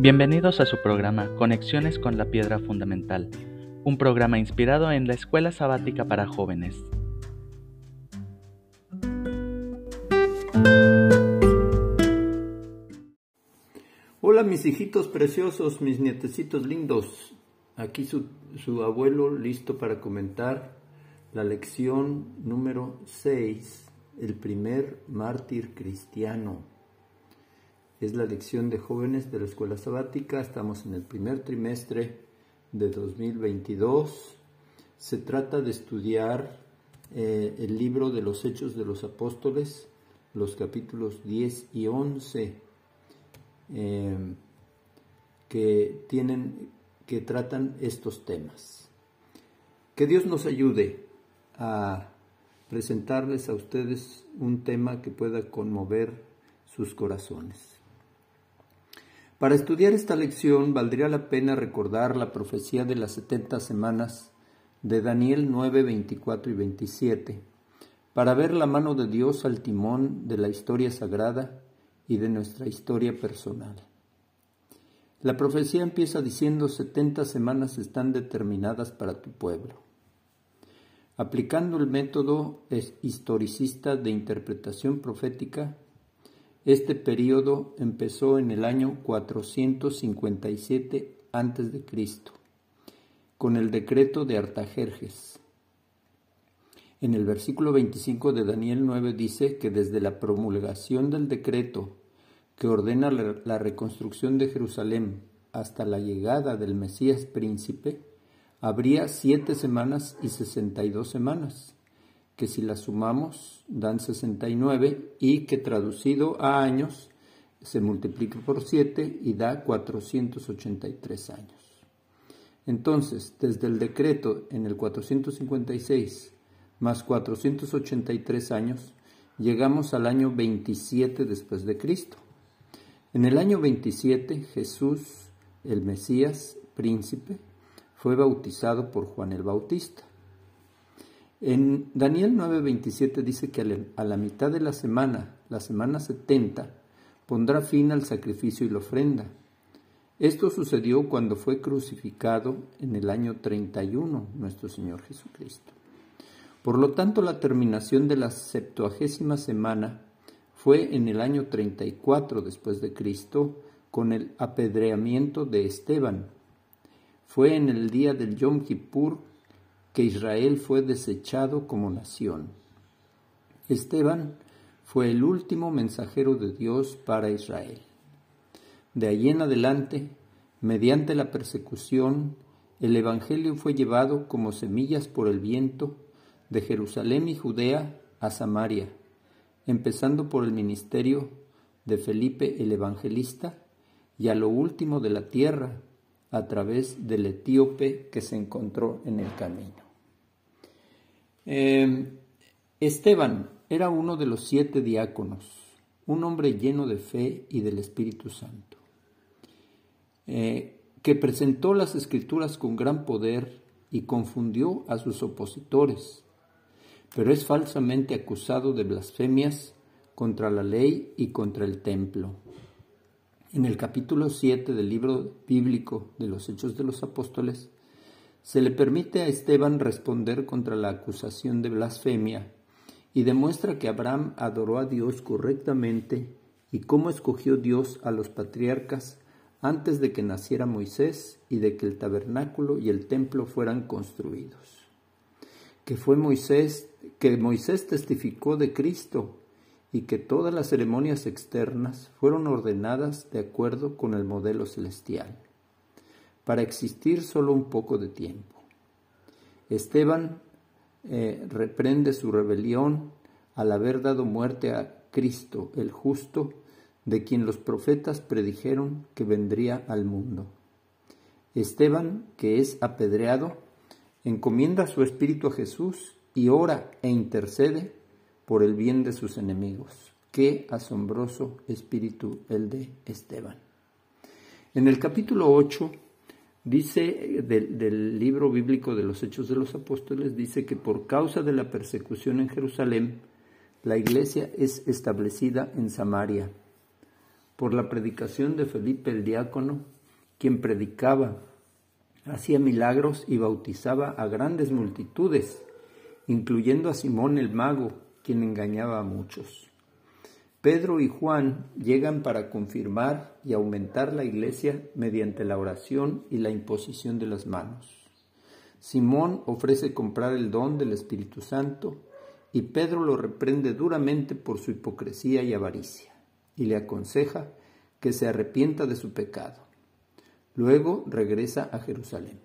Bienvenidos a su programa Conexiones con la Piedra Fundamental, un programa inspirado en la Escuela Sabática para Jóvenes. Hola mis hijitos preciosos, mis nietecitos lindos. Aquí su, abuelo listo para comentar la lección número 6, el primer mártir cristiano. Es la lección de jóvenes de la escuela sabática. Estamos en el primer trimestre de 2022. Se trata de estudiar eh, el libro de los Hechos de los Apóstoles, los capítulos 10 y 11, eh, que tienen, que tratan estos temas. Que Dios nos ayude a presentarles a ustedes un tema que pueda conmover sus corazones. Para estudiar esta lección valdría la pena recordar la profecía de las 70 semanas de Daniel 9, 24 y 27, para ver la mano de Dios al timón de la historia sagrada y de nuestra historia personal. La profecía empieza diciendo 70 semanas están determinadas para tu pueblo. Aplicando el método historicista de interpretación profética, este período empezó en el año 457 a.C., con el decreto de Artajerjes. En el versículo 25 de Daniel 9 dice que desde la promulgación del decreto que ordena la reconstrucción de Jerusalén hasta la llegada del Mesías príncipe, habría siete semanas y sesenta y dos semanas que si la sumamos dan 69 y que traducido a años se multiplica por 7 y da 483 años. Entonces, desde el decreto en el 456 más 483 años, llegamos al año 27 después de Cristo. En el año 27 Jesús, el Mesías, príncipe, fue bautizado por Juan el Bautista. En Daniel 9:27 dice que a la mitad de la semana, la semana 70, pondrá fin al sacrificio y la ofrenda. Esto sucedió cuando fue crucificado en el año 31 nuestro Señor Jesucristo. Por lo tanto, la terminación de la septuagésima semana fue en el año 34 después de Cristo con el apedreamiento de Esteban. Fue en el día del Yom Kippur que Israel fue desechado como nación. Esteban fue el último mensajero de Dios para Israel. De allí en adelante, mediante la persecución, el Evangelio fue llevado como semillas por el viento de Jerusalén y Judea a Samaria, empezando por el ministerio de Felipe el Evangelista y a lo último de la tierra a través del etíope que se encontró en el camino. Eh, Esteban era uno de los siete diáconos, un hombre lleno de fe y del Espíritu Santo, eh, que presentó las escrituras con gran poder y confundió a sus opositores, pero es falsamente acusado de blasfemias contra la ley y contra el templo. En el capítulo 7 del libro bíblico de los Hechos de los Apóstoles, se le permite a Esteban responder contra la acusación de blasfemia y demuestra que Abraham adoró a Dios correctamente y cómo escogió Dios a los patriarcas antes de que naciera Moisés y de que el tabernáculo y el templo fueran construidos. Que fue Moisés, que Moisés testificó de Cristo y que todas las ceremonias externas fueron ordenadas de acuerdo con el modelo celestial para existir solo un poco de tiempo. Esteban eh, reprende su rebelión al haber dado muerte a Cristo, el justo, de quien los profetas predijeron que vendría al mundo. Esteban, que es apedreado, encomienda su espíritu a Jesús y ora e intercede por el bien de sus enemigos. Qué asombroso espíritu el de Esteban. En el capítulo 8 Dice del, libro bíblico de los Hechos de los Apóstoles, dice que por causa de la persecución en Jerusalén, la iglesia es establecida en Samaria. por la predicación de Felipe el diácono, quien predicaba, hacía milagros y bautizaba a grandes multitudes, incluyendo a Simón el mago, quien engañaba a muchos. Pedro y Juan llegan para confirmar y aumentar la iglesia mediante la oración y la imposición de las manos. Simón ofrece comprar el don del Espíritu Santo y Pedro lo reprende duramente por su hipocresía y avaricia y le aconseja que se arrepienta de su pecado. Luego regresa a Jerusalén.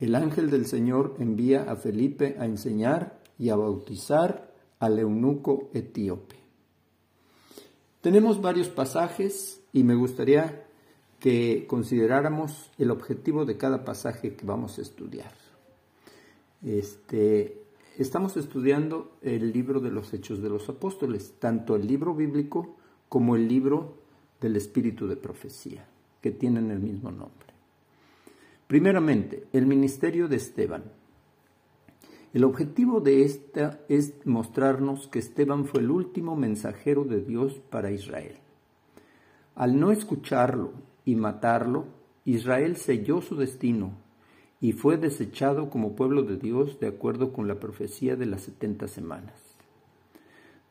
El ángel del Señor envía a Felipe a enseñar y a bautizar al eunuco etíope. Tenemos varios pasajes y me gustaría que consideráramos el objetivo de cada pasaje que vamos a estudiar. Este, estamos estudiando el libro de los Hechos de los Apóstoles, tanto el libro bíblico como el libro del Espíritu de Profecía, que tienen el mismo nombre. Primeramente, el ministerio de Esteban. El objetivo de esta es mostrarnos que Esteban fue el último mensajero de Dios para Israel. Al no escucharlo y matarlo, Israel selló su destino y fue desechado como pueblo de Dios de acuerdo con la profecía de las setenta semanas.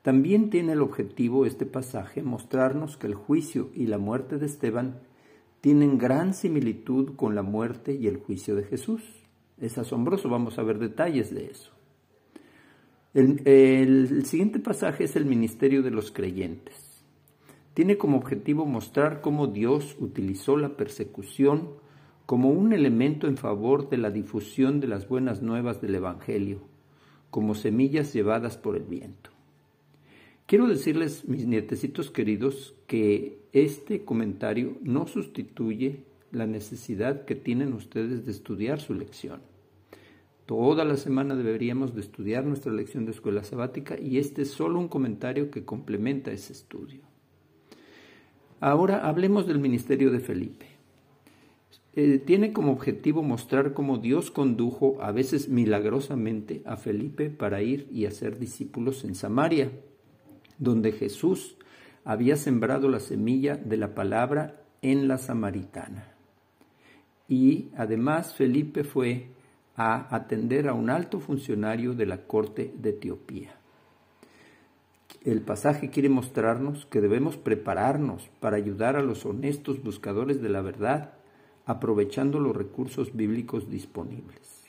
También tiene el objetivo este pasaje mostrarnos que el juicio y la muerte de Esteban tienen gran similitud con la muerte y el juicio de Jesús. Es asombroso, vamos a ver detalles de eso. El, siguiente pasaje es el ministerio de los creyentes tiene como objetivo mostrar cómo Dios utilizó la persecución como un elemento en favor de la difusión de las buenas nuevas del Evangelio, como semillas llevadas por el viento. Quiero decirles, mis nietecitos queridos, que este comentario no sustituye la necesidad que tienen ustedes de estudiar su lección. Toda la semana deberíamos de estudiar nuestra lección de escuela sabática y este es solo un comentario que complementa ese estudio. Ahora hablemos del ministerio de Felipe. Eh, tiene como objetivo mostrar cómo Dios condujo, a veces milagrosamente, a Felipe para ir y hacer discípulos en Samaria, donde Jesús había sembrado la semilla de la palabra en la samaritana. Y además Felipe fue a atender a un alto funcionario de la corte de Etiopía el pasaje quiere mostrarnos que debemos prepararnos para ayudar a los honestos buscadores de la verdad, aprovechando los recursos bíblicos disponibles.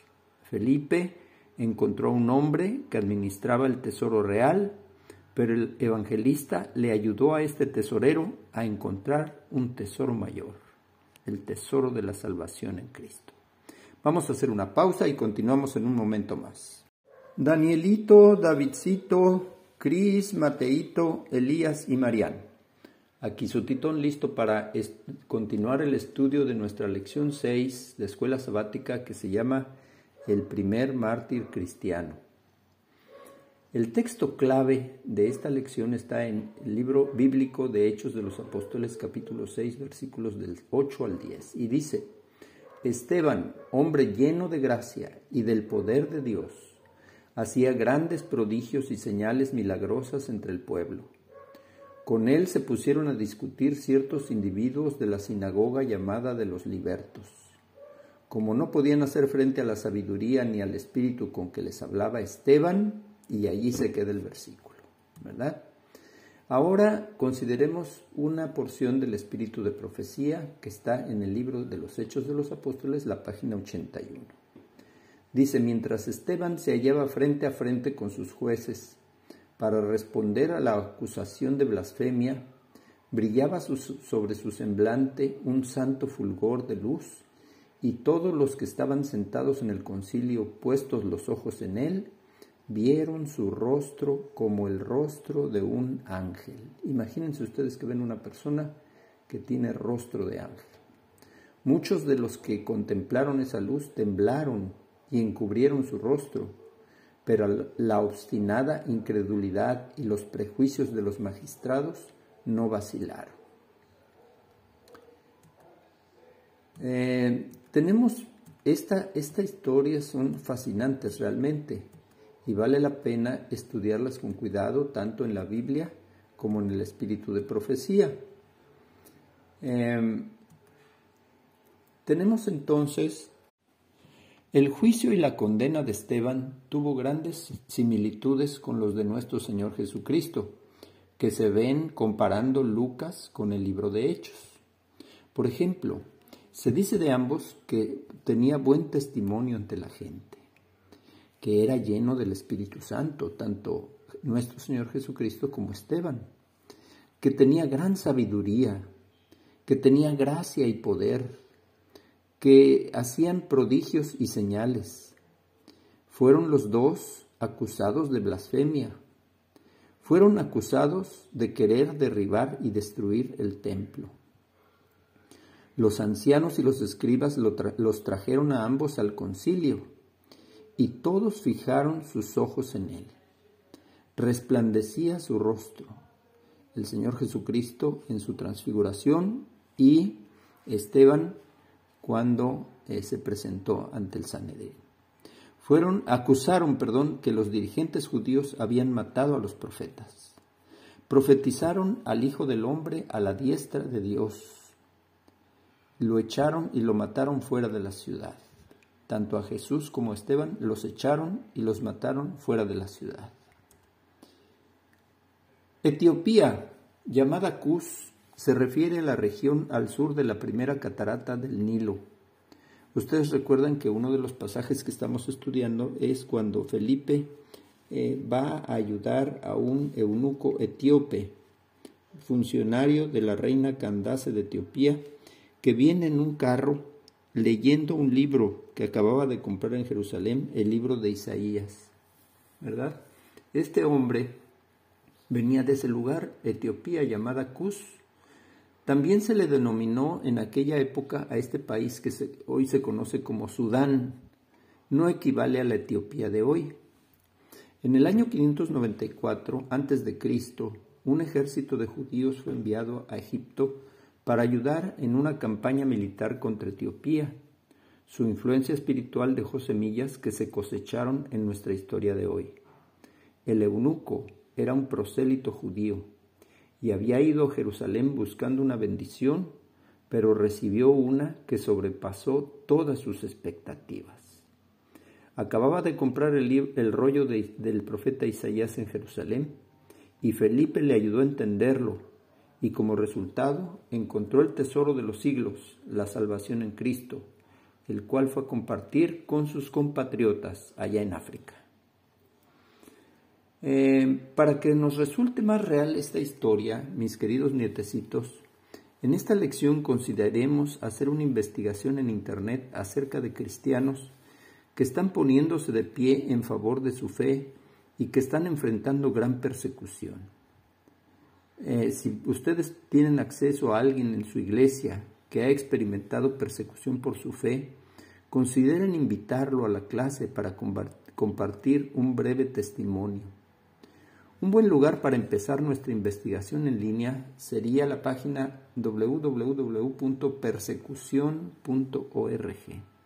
Felipe encontró un hombre que administraba el tesoro real, pero el evangelista le ayudó a este tesorero a encontrar un tesoro mayor, el tesoro de la salvación en Cristo. Vamos a hacer una pausa y continuamos en un momento más. Danielito, Davidcito, Cris, Mateito, Elías y Marián. Aquí su titón listo para continuar el estudio de nuestra lección 6 de escuela sabática que se llama El primer mártir cristiano. El texto clave de esta lección está en el libro bíblico de Hechos de los Apóstoles capítulo 6 versículos del 8 al 10 y dice, Esteban, hombre lleno de gracia y del poder de Dios, hacía grandes prodigios y señales milagrosas entre el pueblo. Con él se pusieron a discutir ciertos individuos de la sinagoga llamada de los libertos. Como no podían hacer frente a la sabiduría ni al espíritu con que les hablaba Esteban, y allí se queda el versículo, ¿verdad? Ahora consideremos una porción del espíritu de profecía que está en el libro de los Hechos de los Apóstoles, la página 81. Dice, mientras Esteban se hallaba frente a frente con sus jueces para responder a la acusación de blasfemia, brillaba sobre su semblante un santo fulgor de luz, y todos los que estaban sentados en el concilio, puestos los ojos en él, vieron su rostro como el rostro de un ángel. Imagínense ustedes que ven una persona que tiene rostro de ángel. Muchos de los que contemplaron esa luz temblaron y encubrieron su rostro, pero la obstinada incredulidad y los prejuicios de los magistrados no vacilaron. Eh, tenemos esta, esta historia, son fascinantes realmente y vale la pena estudiarlas con cuidado tanto en la Biblia como en el espíritu de profecía. Em, tenemos entonces el juicio y la condena de Esteban tuvo grandes similitudes con los de nuestro Señor Jesucristo, que se ven comparando Lucas con el libro de Hechos. Por ejemplo, se dice de ambos que tenía buen testimonio ante la gente, que era lleno del Espíritu Santo, tanto nuestro Señor Jesucristo como Esteban, que tenía gran sabiduría, que tenía gracia y poder, que hacían prodigios y señales. Fueron los dos acusados de blasfemia. Fueron acusados de querer derribar y destruir el templo. Los ancianos y los escribas los trajeron a ambos al concilio, y todos fijaron sus ojos en él. Resplandecía su rostro, el Señor Jesucristo en su transfiguración y Esteban cuando eh, se presentó ante el Sanedrín. Fueron, acusaron, perdón, que los dirigentes judíos habían matado a los profetas. Profetizaron al Hijo del Hombre a la diestra de Dios. Lo echaron y lo mataron fuera de la ciudad. Tanto a Jesús como a Esteban los echaron y los mataron fuera de la ciudad. Etiopía, llamada Cus, se refiere a la región al sur de la primera catarata del Nilo. Ustedes recuerdan que uno de los pasajes que estamos estudiando es cuando Felipe eh, va a ayudar a un eunuco etíope, funcionario de la reina Candace de Etiopía, que viene en un carro leyendo un libro que acababa de comprar en Jerusalén, el libro de Isaías. ¿Verdad? Este hombre venía de ese lugar, Etiopía, llamada Cus, también se le denominó en aquella época a este país que hoy se conoce como Sudán. No equivale a la Etiopía de hoy. En el año 594 a.C., un ejército de judíos fue enviado a Egipto para ayudar en una campaña militar contra Etiopía. Su influencia espiritual dejó semillas que se cosecharon en nuestra historia de hoy. El eunuco era un prosélito judío y había ido a Jerusalén buscando una bendición, pero recibió una que sobrepasó todas sus expectativas. Acababa de comprar el, rollo del profeta Isaías en Jerusalén y Felipe le ayudó a entenderlo y como resultado encontró el tesoro de los siglos, la salvación en Cristo, el cual fue a compartir con sus compatriotas allá en África. Eh, para que nos resulte más real esta historia, mis queridos nietecitos, en esta lección consideremos hacer una investigación en Internet acerca de cristianos que están poniéndose de pie en favor de su fe y que están enfrentando gran persecución. Eh, si ustedes tienen acceso a alguien en su iglesia que ha experimentado persecución por su fe, consideren invitarlo a la clase para compartir un breve testimonio. Un buen lugar para empezar nuestra investigación en línea sería la página www.persecución.org.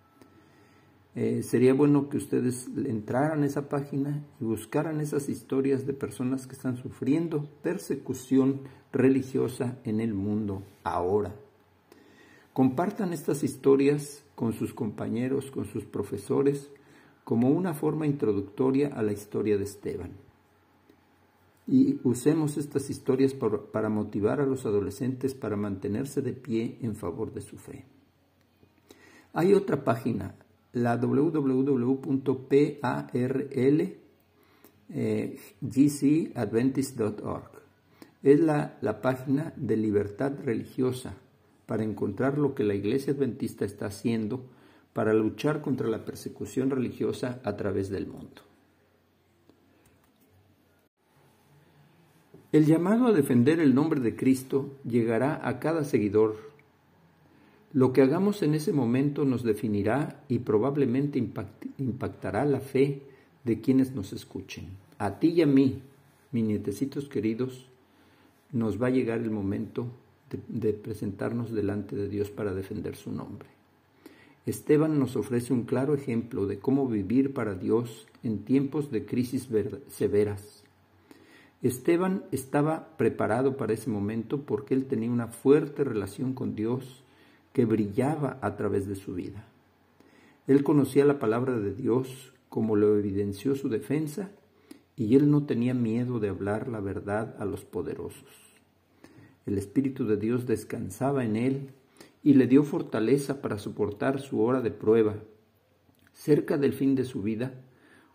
Eh, sería bueno que ustedes entraran a esa página y buscaran esas historias de personas que están sufriendo persecución religiosa en el mundo ahora. Compartan estas historias con sus compañeros, con sus profesores, como una forma introductoria a la historia de Esteban y usemos estas historias para motivar a los adolescentes para mantenerse de pie en favor de su fe. Hay otra página, la www.parlgcadventist.org. Es la, la página de libertad religiosa para encontrar lo que la Iglesia Adventista está haciendo para luchar contra la persecución religiosa a través del mundo. El llamado a defender el nombre de Cristo llegará a cada seguidor. Lo que hagamos en ese momento nos definirá y probablemente impactará la fe de quienes nos escuchen. A ti y a mí, mis nietecitos queridos, nos va a llegar el momento de, presentarnos delante de Dios para defender su nombre. Esteban nos ofrece un claro ejemplo de cómo vivir para Dios en tiempos de crisis severas Esteban estaba preparado para ese momento porque él tenía una fuerte relación con Dios que brillaba a través de su vida. Él conocía la palabra de Dios como lo evidenció su defensa y él no tenía miedo de hablar la verdad a los poderosos. El Espíritu de Dios descansaba en él y le dio fortaleza para soportar su hora de prueba. Cerca del fin de su vida,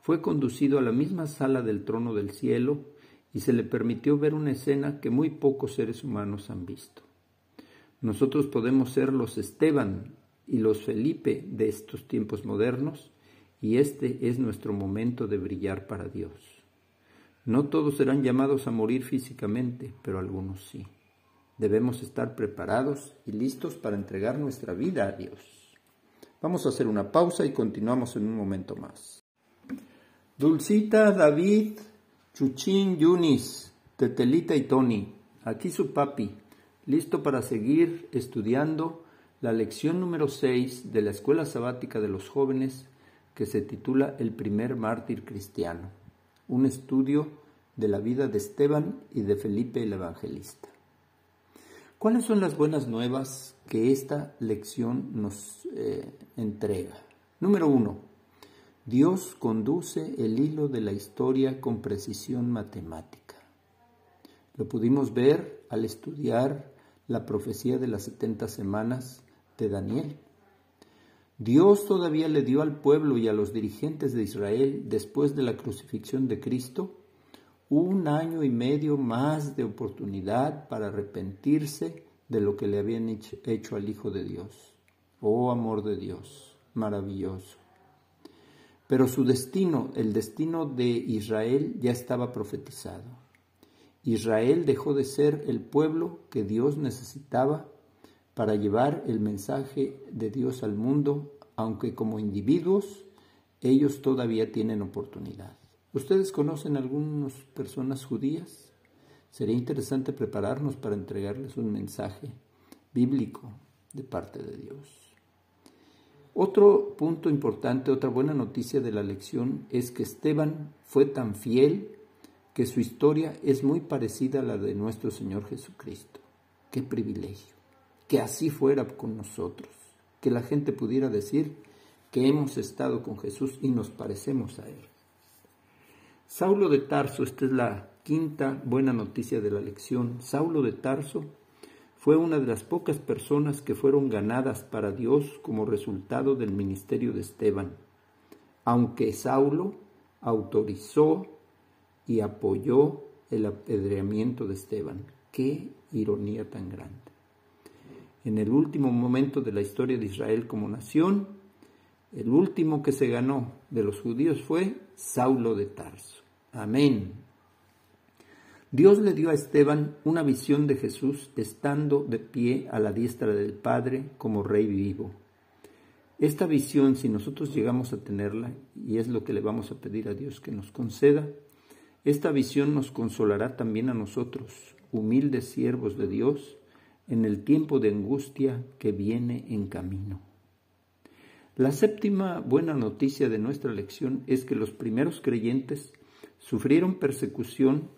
fue conducido a la misma sala del trono del cielo y se le permitió ver una escena que muy pocos seres humanos han visto. Nosotros podemos ser los Esteban y los Felipe de estos tiempos modernos y este es nuestro momento de brillar para Dios. No todos serán llamados a morir físicamente, pero algunos sí. Debemos estar preparados y listos para entregar nuestra vida a Dios. Vamos a hacer una pausa y continuamos en un momento más. Dulcita, David, Chuchín, Yunis, Tetelita y Tony, aquí su papi, listo para seguir estudiando la lección número 6 de la Escuela Sabática de los Jóvenes que se titula El primer mártir cristiano, un estudio de la vida de Esteban y de Felipe el Evangelista. ¿Cuáles son las buenas nuevas que esta lección nos eh, entrega? Número uno, Dios conduce el hilo de la historia con precisión matemática. Lo pudimos ver al estudiar la profecía de las setenta semanas de Daniel. Dios todavía le dio al pueblo y a los dirigentes de Israel, después de la crucifixión de Cristo, un año y medio más de oportunidad para arrepentirse de lo que le habían hecho al Hijo de Dios. Oh amor de Dios, maravilloso. Pero su destino, el destino de Israel, ya estaba profetizado. Israel dejó de ser el pueblo que Dios necesitaba para llevar el mensaje de Dios al mundo, aunque como individuos ellos todavía tienen oportunidad. ¿Ustedes conocen algunas personas judías? Sería interesante prepararnos para entregarles un mensaje bíblico de parte de Dios. Otro punto importante, otra buena noticia de la lección es que Esteban fue tan fiel que su historia es muy parecida a la de nuestro Señor Jesucristo. Qué privilegio, que así fuera con nosotros, que la gente pudiera decir que hemos estado con Jesús y nos parecemos a Él. Saulo de Tarso, esta es la quinta buena noticia de la lección. Saulo de Tarso fue una de las pocas personas que fueron ganadas para Dios como resultado del ministerio de Esteban, aunque Saulo autorizó y apoyó el apedreamiento de Esteban. Qué ironía tan grande. En el último momento de la historia de Israel como nación, el último que se ganó de los judíos fue Saulo de Tarso. Amén. Dios le dio a Esteban una visión de Jesús estando de pie a la diestra del Padre como Rey vivo. Esta visión, si nosotros llegamos a tenerla, y es lo que le vamos a pedir a Dios que nos conceda, esta visión nos consolará también a nosotros, humildes siervos de Dios, en el tiempo de angustia que viene en camino. La séptima buena noticia de nuestra lección es que los primeros creyentes sufrieron persecución,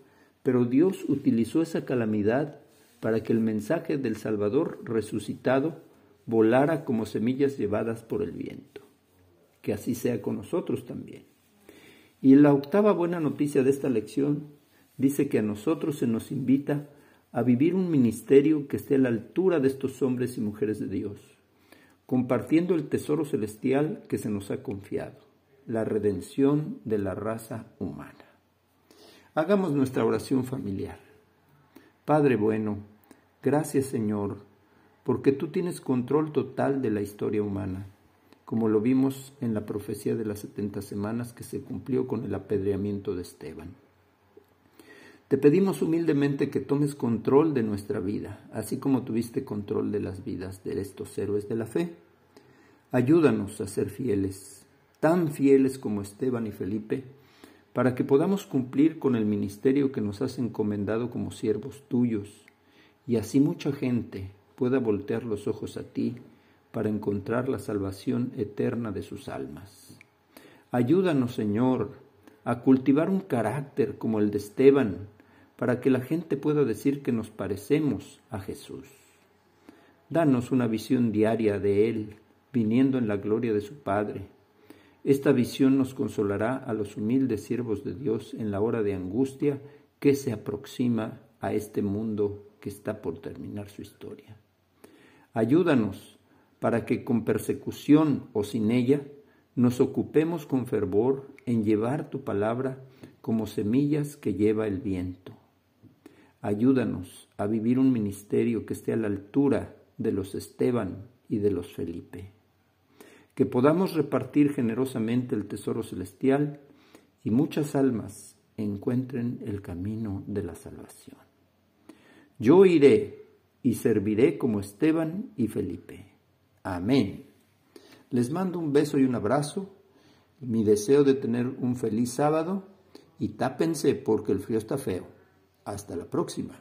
pero Dios utilizó esa calamidad para que el mensaje del Salvador resucitado volara como semillas llevadas por el viento. Que así sea con nosotros también. Y la octava buena noticia de esta lección dice que a nosotros se nos invita a vivir un ministerio que esté a la altura de estos hombres y mujeres de Dios compartiendo el tesoro celestial que se nos ha confiado, la redención de la raza humana. Hagamos nuestra oración familiar. Padre bueno, gracias Señor, porque tú tienes control total de la historia humana, como lo vimos en la profecía de las setenta semanas que se cumplió con el apedreamiento de Esteban. Te pedimos humildemente que tomes control de nuestra vida, así como tuviste control de las vidas de estos héroes de la fe. Ayúdanos a ser fieles, tan fieles como Esteban y Felipe, para que podamos cumplir con el ministerio que nos has encomendado como siervos tuyos, y así mucha gente pueda voltear los ojos a ti para encontrar la salvación eterna de sus almas. Ayúdanos, Señor, a cultivar un carácter como el de Esteban, para que la gente pueda decir que nos parecemos a Jesús. Danos una visión diaria de Él, viniendo en la gloria de su Padre. Esta visión nos consolará a los humildes siervos de Dios en la hora de angustia que se aproxima a este mundo que está por terminar su historia. Ayúdanos para que con persecución o sin ella nos ocupemos con fervor en llevar tu palabra como semillas que lleva el viento. Ayúdanos a vivir un ministerio que esté a la altura de los Esteban y de los Felipe. Que podamos repartir generosamente el tesoro celestial y muchas almas encuentren el camino de la salvación. Yo iré y serviré como Esteban y Felipe. Amén. Les mando un beso y un abrazo, mi deseo de tener un feliz sábado y tápense porque el frío está feo. Hasta la próxima.